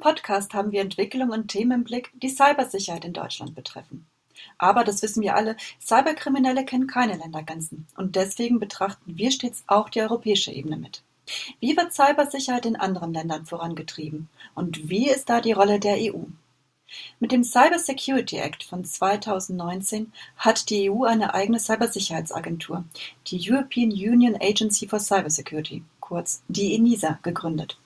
Podcast haben wir Entwicklungen und Themen im Blick, die Cybersicherheit in Deutschland betreffen. Aber, das wissen wir alle, Cyberkriminelle kennen keine Ländergrenzen und deswegen betrachten wir stets auch die europäische Ebene mit. Wie wird Cybersicherheit in anderen Ländern vorangetrieben und wie ist da die Rolle der EU? Mit dem Cyber Security Act von 2019 hat die EU eine eigene Cybersicherheitsagentur, die European Union Agency for Cybersecurity, kurz die ENISA, gegründet.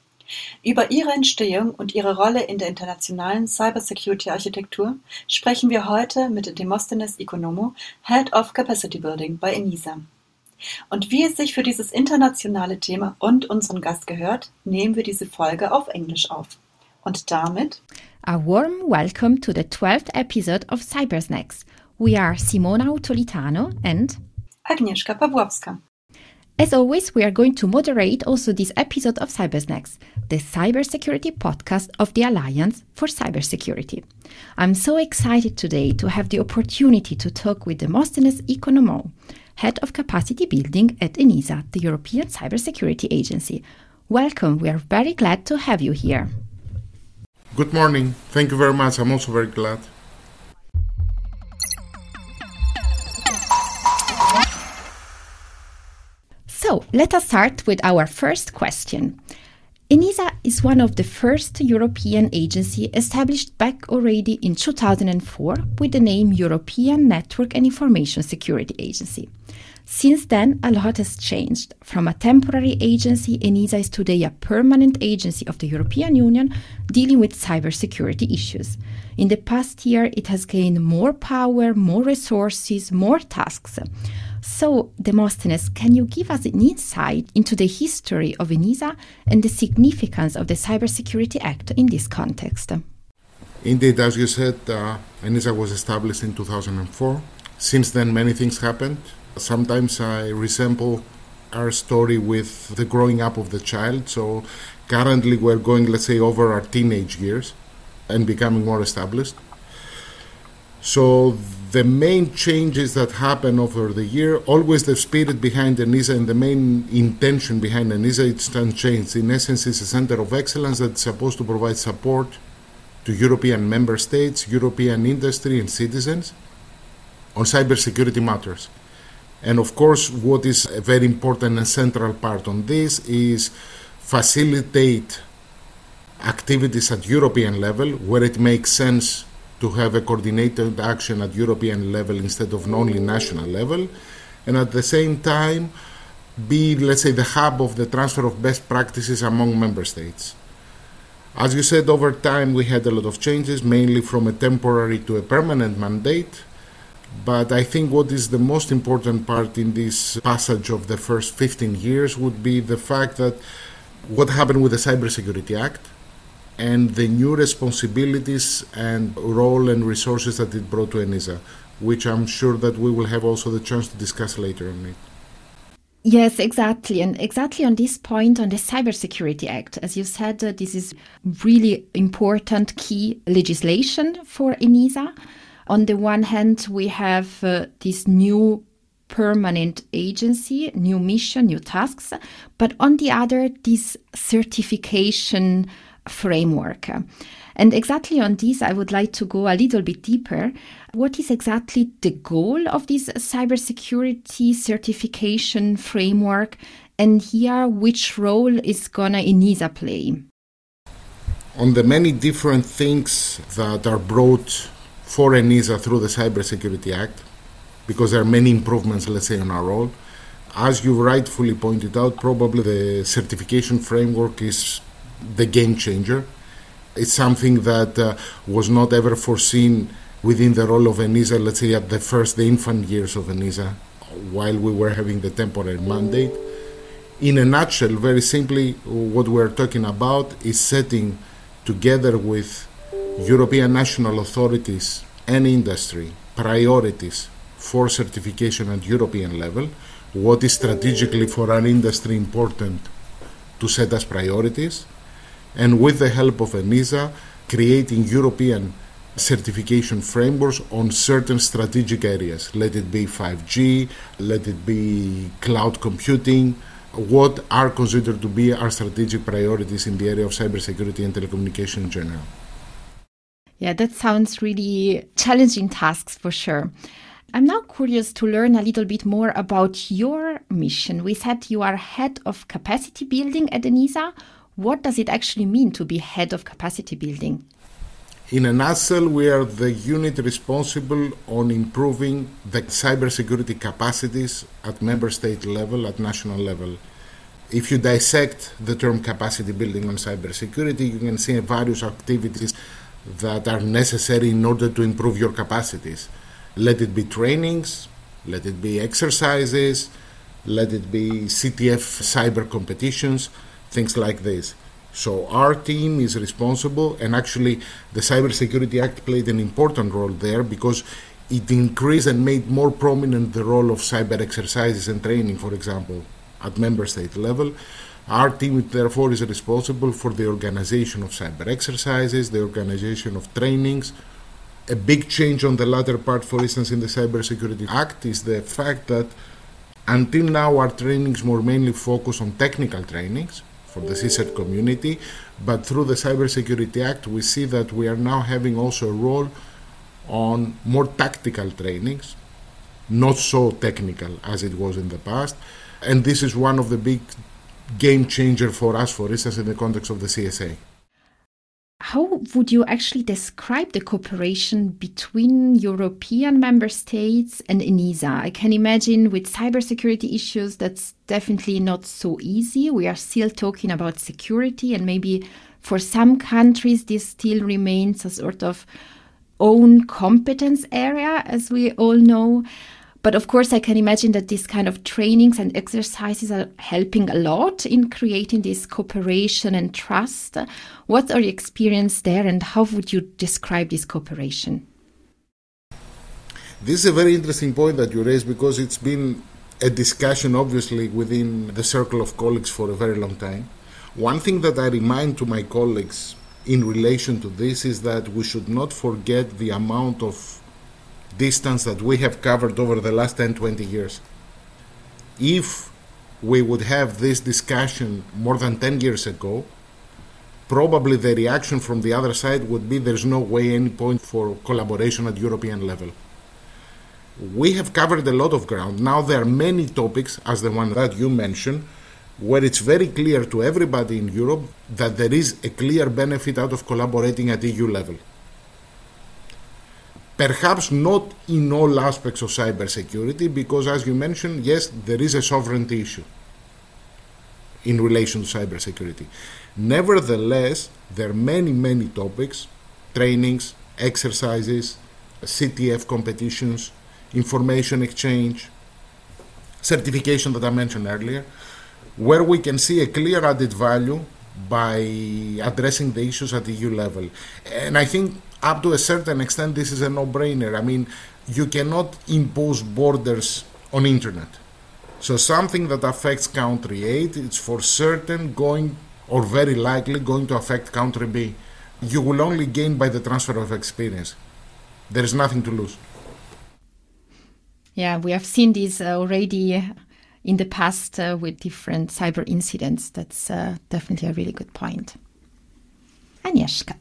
Über ihre Entstehung und ihre Rolle in der internationalen Cybersecurity-Architektur sprechen wir heute mit Demosthenes Ikonomou, Head of Capacity Building bei ENISA. Und wie es sich für dieses internationale Thema und unseren Gast gehört, nehmen wir diese Folge auf Englisch auf. Und damit A warm welcome to the 12th episode of Cybersnacks. We are Simona Autolitano and Agnieszka Pawłowska. As always, we are going to moderate also this episode of Cybersnacks, the cybersecurity podcast of the Alliance for Cybersecurity. I'm so excited today to have the opportunity to talk with Demosthenes Ikonomou, Head of Capacity Building at ENISA, the European Cybersecurity Agency. Welcome, we are very glad to have you here. Good morning. Thank you very much. I'm also very glad. So let us start with our first question. ENISA is one of the first European agency established back already in 2004 with the name European Network and Information Security Agency. Since then, a lot has changed. From a temporary agency, ENISA is today a permanent agency of the European Union dealing with cybersecurity issues. In the past year, it has gained more power, more resources, more tasks. So, Demosthenes, can you give us an insight into the history of ENISA and the significance of the Cybersecurity Act in this context? Indeed, as you said, uh, ENISA was established in 2004. Since then, many things happened. Sometimes I resemble our story with the growing up of the child. So, currently, we're going, let's say, over our teenage years and becoming more established. So the main changes that happen over the year, always the spirit behind ENISA and the main intention behind ENISA, it's unchanged. In essence, it's a center of excellence that's supposed to provide support to European member states, European industry, and citizens on cybersecurity matters. And of course, what is a very important and central part on this is facilitate activities at European level where it makes sense to have a coordinated action at European level instead of only national level, and at the same time be, let's say, the hub of the transfer of best practices among member states. As you said, over time we had a lot of changes, mainly from a temporary to a permanent mandate. But I think what is the most important part in this passage of the first 15 years would be the fact that what happened with the Cybersecurity Act and the new responsibilities and role and resources that it brought to ENISA, which I'm sure that we will have also the chance to discuss later on it. Yes, exactly. And exactly on this point on the Cybersecurity Act, as you said, uh, this is really important key legislation for ENISA. On the one hand, we have uh, this new permanent agency, new mission, new tasks, but on the other, this certification framework. And exactly on this, I would like to go a little bit deeper. What is exactly the goal of this cybersecurity certification framework? And here, which role is gonna ENISA play? On the many different things that are brought for ENISA through the Cybersecurity Act, because there are many improvements, let's say, on our role. As you rightfully pointed out, probably the certification framework is the game changer. It's something that uh, was not ever foreseen within the role of ENISA, let's say at the first, the infant years of ENISA, while we were having the temporary mandate. In a nutshell, very simply, what we're talking about is setting together with European national authorities and industry priorities for certification at European level, what is strategically for our industry important to set as priorities, and with the help of ENISA, creating European certification frameworks on certain strategic areas. Let it be 5G, let it be cloud computing, what are considered to be our strategic priorities in the area of cybersecurity and telecommunication in general. Yeah, that sounds really challenging tasks for sure. I'm now curious to learn a little bit more about your mission. We said you are head of capacity building at ENISA. What does it actually mean to be head of capacity building? In a nutshell, we are the unit responsible on improving the cybersecurity capacities at member state level, at national level. If you dissect the term capacity building on cybersecurity, you can see various activities that are necessary in order to improve your capacities. Let it be trainings, let it be exercises, let it be CTF cyber competitions, things like this. So our team is responsible, and actually, the Cybersecurity Act played an important role there because it increased and made more prominent the role of cyber exercises and training, for example, at member state level. Our team, therefore, is responsible for the organization of cyber exercises, the organization of trainings. A big change on the latter part, for instance, in the Cybersecurity Act is the fact that until now our trainings more mainly focus on technical trainings for the CSIRT community, but through the Cybersecurity Act, we see that we are now having also a role on more tactical trainings, not so technical as it was in the past. And this is one of the big game changer for us, for instance, in the context of the CSA. How would you actually describe the cooperation between European member states and ENISA? I can imagine with cybersecurity issues, that's definitely not so easy. We are still talking about security, and maybe for some countries, this still remains a sort of own competence area, as we all know. But of course, I can imagine that these kind of trainings and exercises are helping a lot in creating this cooperation and trust. What's your experience there, and how would you describe this cooperation? This is a very interesting point that you raised because it's been a discussion, obviously, within the circle of colleagues for a very long time. One thing that I remind to my colleagues in relation to this is that we should not forget the amount of distance that we have covered over the last 10 20 years. If we would have this discussion more than 10 years ago, probably the reaction from the other side would be there's no way any point for collaboration at European level. We have covered a lot of ground. Now there are many topics, as the one that you mentioned, where it's very clear to everybody in Europe that there is a clear benefit out of collaborating at EU level perhaps not in all aspects of cybersecurity, because as you mentioned, yes, there is a sovereignty issue in relation to cybersecurity. Nevertheless, there are many, many topics trainings, exercises, CTF competitions, information exchange, certification that I mentioned earlier, where we can see a clear added value by addressing the issues at the EU level. And I think up to a certain extent, this is a no-brainer. I mean, you cannot impose borders on internet. So something that affects country A, it's for certain going or very likely going to affect country B. You will only gain by the transfer of experience. There is nothing to lose. Yeah, we have seen this already in the past uh, with different cyber incidents. That's uh, definitely a really good point. Agnieszka.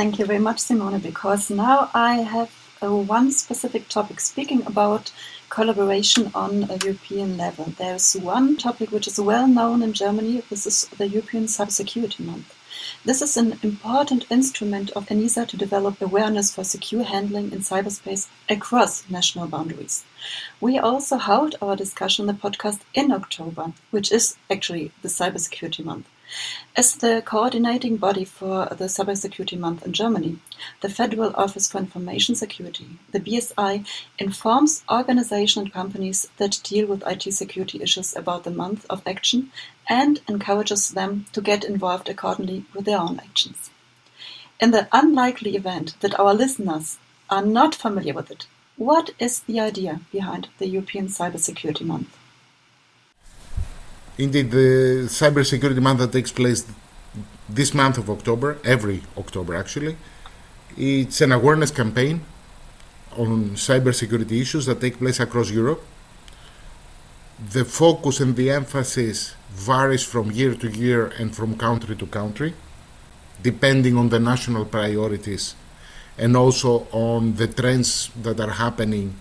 Thank you very much, Simone, because now I have uh, one specific topic speaking about collaboration on a European level. There's one topic which is well known in Germany. This is the European Cybersecurity Month. This is an important instrument of ENISA to develop awareness for secure handling in cyberspace across national boundaries. We also held our discussion the podcast in October, which is actually the Cybersecurity Month. As the coordinating body for the Cybersecurity Month in Germany, the Federal Office for Information Security, the BSI, informs organizations and companies that deal with IT security issues about the month of action and encourages them to get involved accordingly with their own actions. In the unlikely event that our listeners are not familiar with it, what is the idea behind the European Cybersecurity Month? Indeed, the Cybersecurity Month that takes place this month of October, every October actually, it's an awareness campaign on cybersecurity issues that take place across Europe. the focus and the emphasis varies from year to year and from country to country, depending on the national priorities and also on the trends that are happening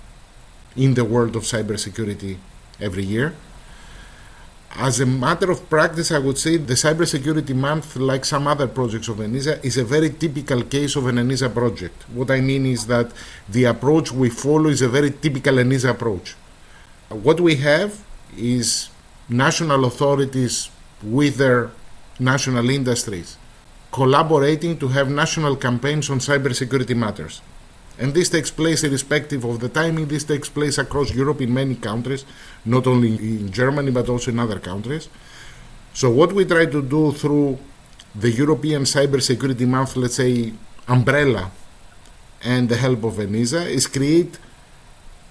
in the world of cybersecurity every year. As a matter of practice, I would say the Cybersecurity Month, like some other projects of ENISA, is a very typical case of an ENISA project. What I mean is that the approach we follow is a very typical ENISA approach. What we have is national authorities with their national industries collaborating to have national campaigns on cybersecurity matters. And this takes place irrespective of the timing. This takes place across Europe in many countries, not only in Germany but also in other countries. So, what we try to do through the European Cybersecurity Month, let's say, umbrella, and the help of ENISA, is create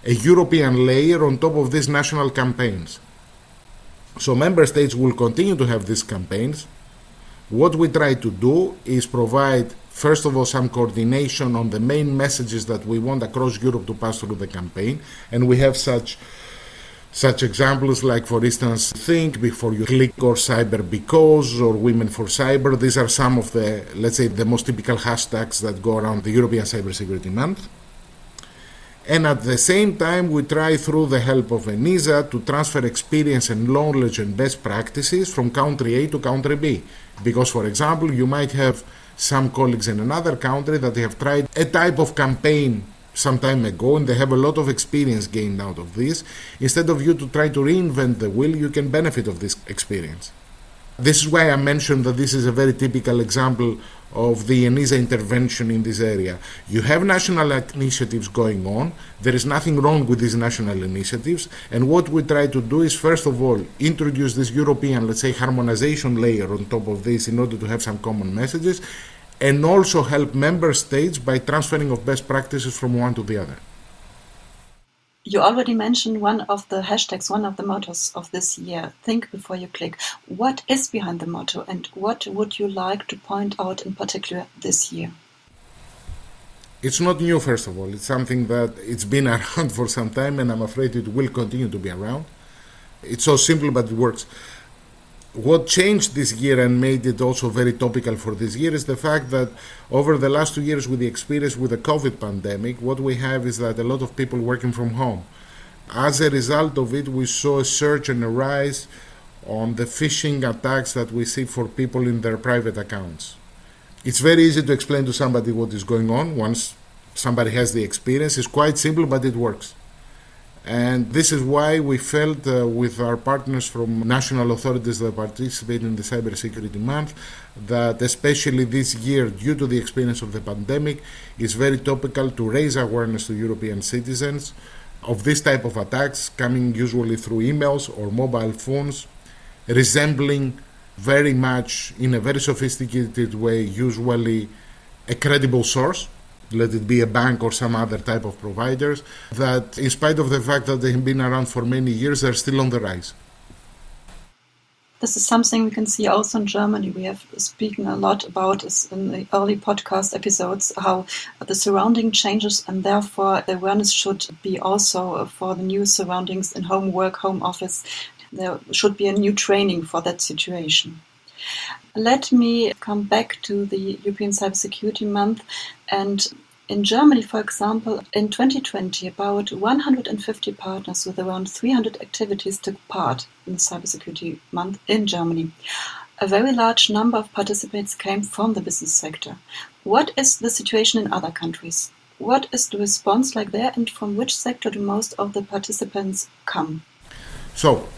a European layer on top of these national campaigns. So, member states will continue to have these campaigns. What we try to do is provide first of all, some coordination on the main messages that we want across Europe to pass through the campaign. And we have such such examples like, for instance, Think Before You Click or Cyber Because or Women for Cyber. These are some of the, let's say, the most typical hashtags that go around the European Cybersecurity Month. And at the same time, we try through the help of ENISA to transfer experience and knowledge and best practices from country A to country B. Because, for example, you might have some colleagues in another country that they have tried a type of campaign some time ago and they have a lot of experience gained out of this. Instead of you to try to reinvent the wheel, you can benefit of this experience. This is why I mentioned that this is a very typical example of the ENISA intervention in this area. You have national initiatives going on. There is nothing wrong with these national initiatives. And what we try to do is, first of all, introduce this European, let's say, harmonization layer on top of this in order to have some common messages, and also help member states by transferring of best practices from one to the other. You already mentioned one of the hashtags, one of the mottos of this year, think before you click. What is behind the motto and what would you like to point out in particular this year? It's not new, first of all. It's something that it's been around for some time and I'm afraid it will continue to be around. It's so simple, but it works what changed this year and made it also very topical for this year is the fact that over the last two years with the experience with the COVID pandemic, what we have is that a lot of people working from home. As a result of it, we saw a surge and a rise on the phishing attacks that we see for people in their private accounts. It's very easy to explain to somebody what is going on once somebody has the experience. It's quite simple, but it works. And this is why we felt uh, with our partners from national authorities that participate in the Cybersecurity Month that especially this year, due to the experience of the pandemic, is very topical to raise awareness to European citizens of this type of attacks coming usually through emails or mobile phones, resembling very much in a very sophisticated way, usually a credible source let it be a bank or some other type of providers, that in spite of the fact that they have been around for many years, they're still on the rise. This is something we can see also in Germany. We have spoken a lot about in the early podcast episodes how the surrounding changes and therefore the awareness should be also for the new surroundings in home work, home office. There should be a new training for that situation. Let me come back to the European Cybersecurity Month and in Germany, for example, in 2020, about 150 partners with around 300 activities took part in the Cybersecurity Month in Germany. A very large number of participants came from the business sector. What is the situation in other countries? What is the response like there, and from which sector do most of the participants come? So,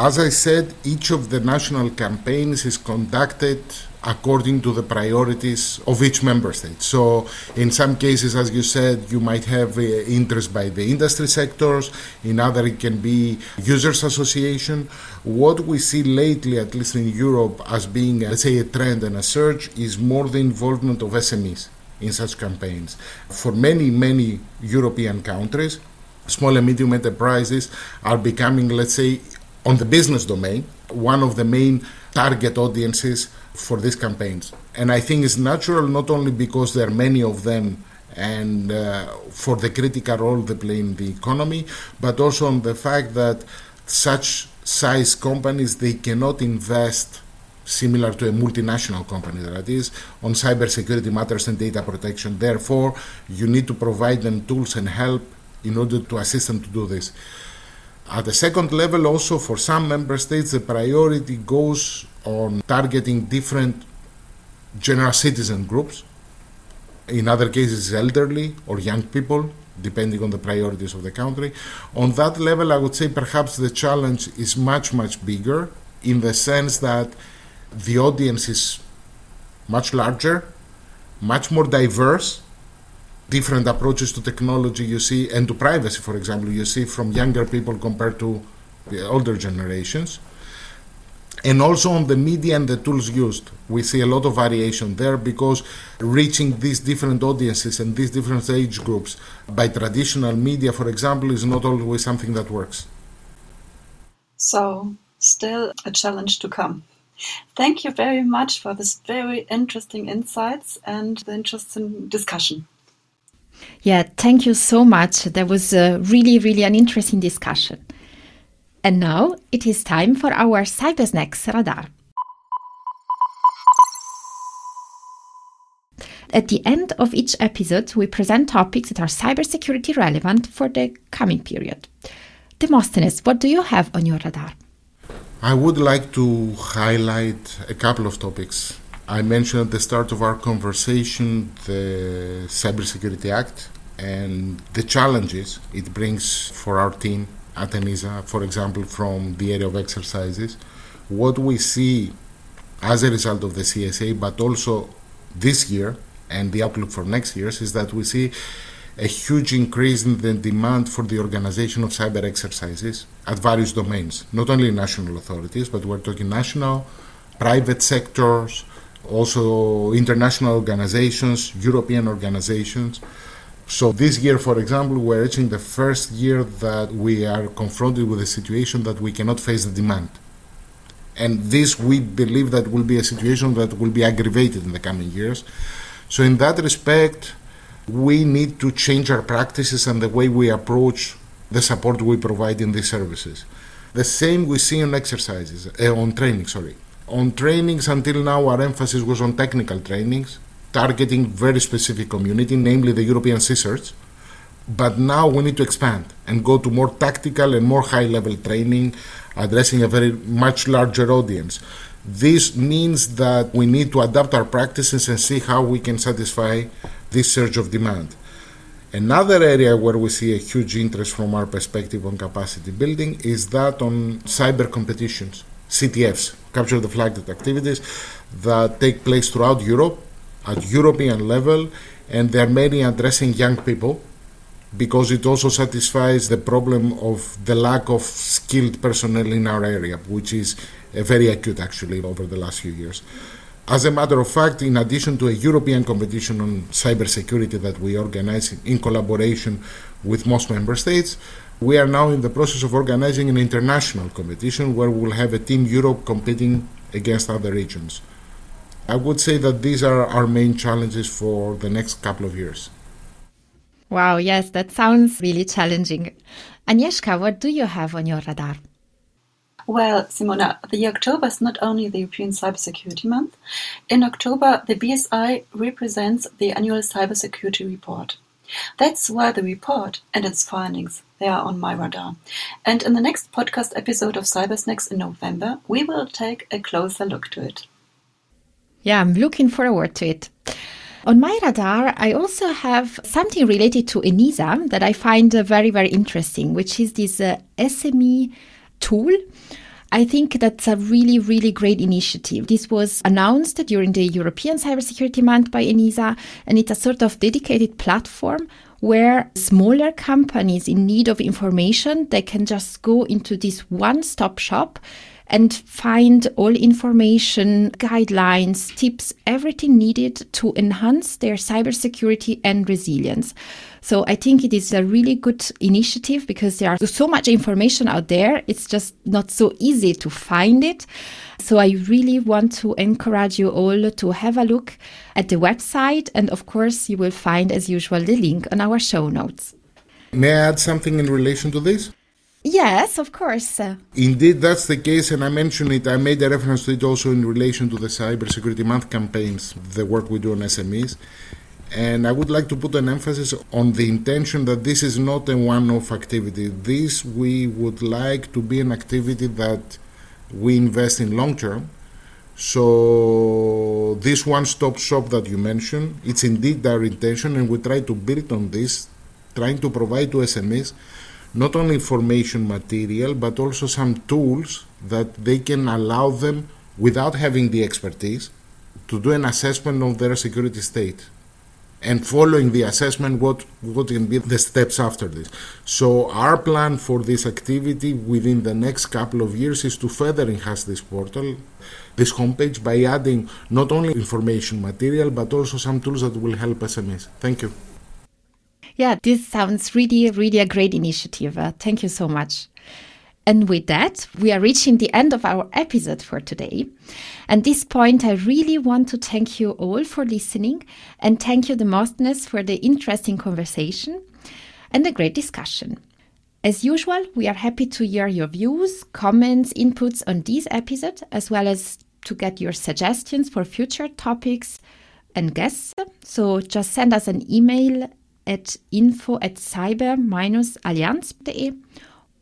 as I said, each of the national campaigns is conducted according to the priorities of each member state. So, in some cases, as you said, you might have uh, interest by the industry sectors, in other, it can be users' association. What we see lately, at least in Europe, as being, let's say, a trend and a surge, is more the involvement of SMEs in such campaigns. For many, many European countries, small and medium enterprises are becoming, let's say, on the business domain, one of the main target audiences for these campaigns. And I think it's natural not only because there are many of them and uh, for the critical role they play in the economy, but also on the fact that such size companies they cannot invest similar to a multinational company that is on cybersecurity matters and data protection. Therefore, you need to provide them tools and help in order to assist them to do this. At the second level, also for some member states, the priority goes on targeting different general citizen groups. In other cases, elderly or young people, depending on the priorities of the country. On that level, I would say perhaps the challenge is much, much bigger in the sense that the audience is much larger, much more diverse, different approaches to technology you see, and to privacy, for example, you see from younger people compared to the older generations. And also on the media and the tools used, we see a lot of variation there because reaching these different audiences and these different age groups by traditional media, for example, is not always something that works. So, still a challenge to come. Thank you very much for this very interesting insights and the interesting discussion. Yeah, thank you so much. That was uh, really, really an interesting discussion. And now it is time for our Cybersnacks radar. At the end of each episode, we present topics that are cybersecurity relevant for the coming period. Demosthenes, what do you have on your radar? I would like to highlight a couple of topics. I mentioned at the start of our conversation the Cybersecurity Act and the challenges it brings for our team at ENISA, for example, from the area of exercises. What we see as a result of the CSA, but also this year and the outlook for next years, is that we see a huge increase in the demand for the organization of cyber exercises at various domains, not only national authorities, but we're talking national, private sectors, also international organizations, European organizations. So this year, for example, we're reaching the first year that we are confronted with a situation that we cannot face the demand. And this, we believe, that will be a situation that will be aggravated in the coming years. So in that respect, we need to change our practices and the way we approach the support we provide in these services. The same we see on exercises, uh, on training, sorry. On trainings, until now, our emphasis was on technical trainings, targeting very specific community, namely the European CSIRTs. But now we need to expand and go to more tactical and more high level training, addressing a very much larger audience. This means that we need to adapt our practices and see how we can satisfy this surge of demand. Another area where we see a huge interest from our perspective on capacity building is that on cyber competitions, CTFs, capture the flag activities that take place throughout Europe at European level, and they're mainly addressing young people because it also satisfies the problem of the lack of skilled personnel in our area, which is uh, very acute actually over the last few years. As a matter of fact, in addition to a European competition on cybersecurity that we organize in collaboration with most member states, we are now in the process of organizing an international competition where we'll have a Team Europe competing against other regions. I would say that these are our main challenges for the next couple of years. Wow, yes, that sounds really challenging. Agnieszka, what do you have on your radar? Well, Simona, the October is not only the European Cybersecurity Month. In October, the BSI represents the annual cybersecurity report. That's why the report and its findings they are on my radar. And in the next podcast episode of Cybersnacks in November, we will take a closer look to it. Yeah, I'm looking forward to it. On my radar, I also have something related to ENISA that I find very, very interesting, which is this uh, SME tool I think that's a really, really great initiative. This was announced during the European Cybersecurity Month by ENISA, and it's a sort of dedicated platform where smaller companies in need of information they can just go into this one-stop shop and find all information, guidelines, tips, everything needed to enhance their cybersecurity and resilience. So I think it is a really good initiative because there are so much information out there. It's just not so easy to find it. So I really want to encourage you all to have a look at the website. And of course, you will find, as usual, the link on our show notes. May I add something in relation to this? Yes, of course. Indeed, that's the case, and I mentioned it. I made a reference to it also in relation to the Cybersecurity Month campaigns, the work we do on SMEs. And I would like to put an emphasis on the intention that this is not a one off activity. This we would like to be an activity that we invest in long term. So, this one stop shop that you mentioned, it's indeed our intention, and we try to build on this, trying to provide to SMEs not only information material but also some tools that they can allow them without having the expertise to do an assessment of their security state and following the assessment what what can be the steps after this so our plan for this activity within the next couple of years is to further enhance this portal this homepage by adding not only information material but also some tools that will help smes thank you yeah, this sounds really, really a great initiative. Uh, thank you so much. And with that, we are reaching the end of our episode for today. At this point, I really want to thank you all for listening and thank you, Demosthenes, for the interesting conversation and the great discussion. As usual, we are happy to hear your views, comments, inputs on this episode, as well as to get your suggestions for future topics and guests. So just send us an email at info at cyber-allianz.de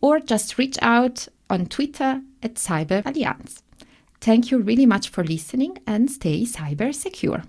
or just reach out on Twitter at cyberallianz. Thank you really much for listening and stay cyber secure.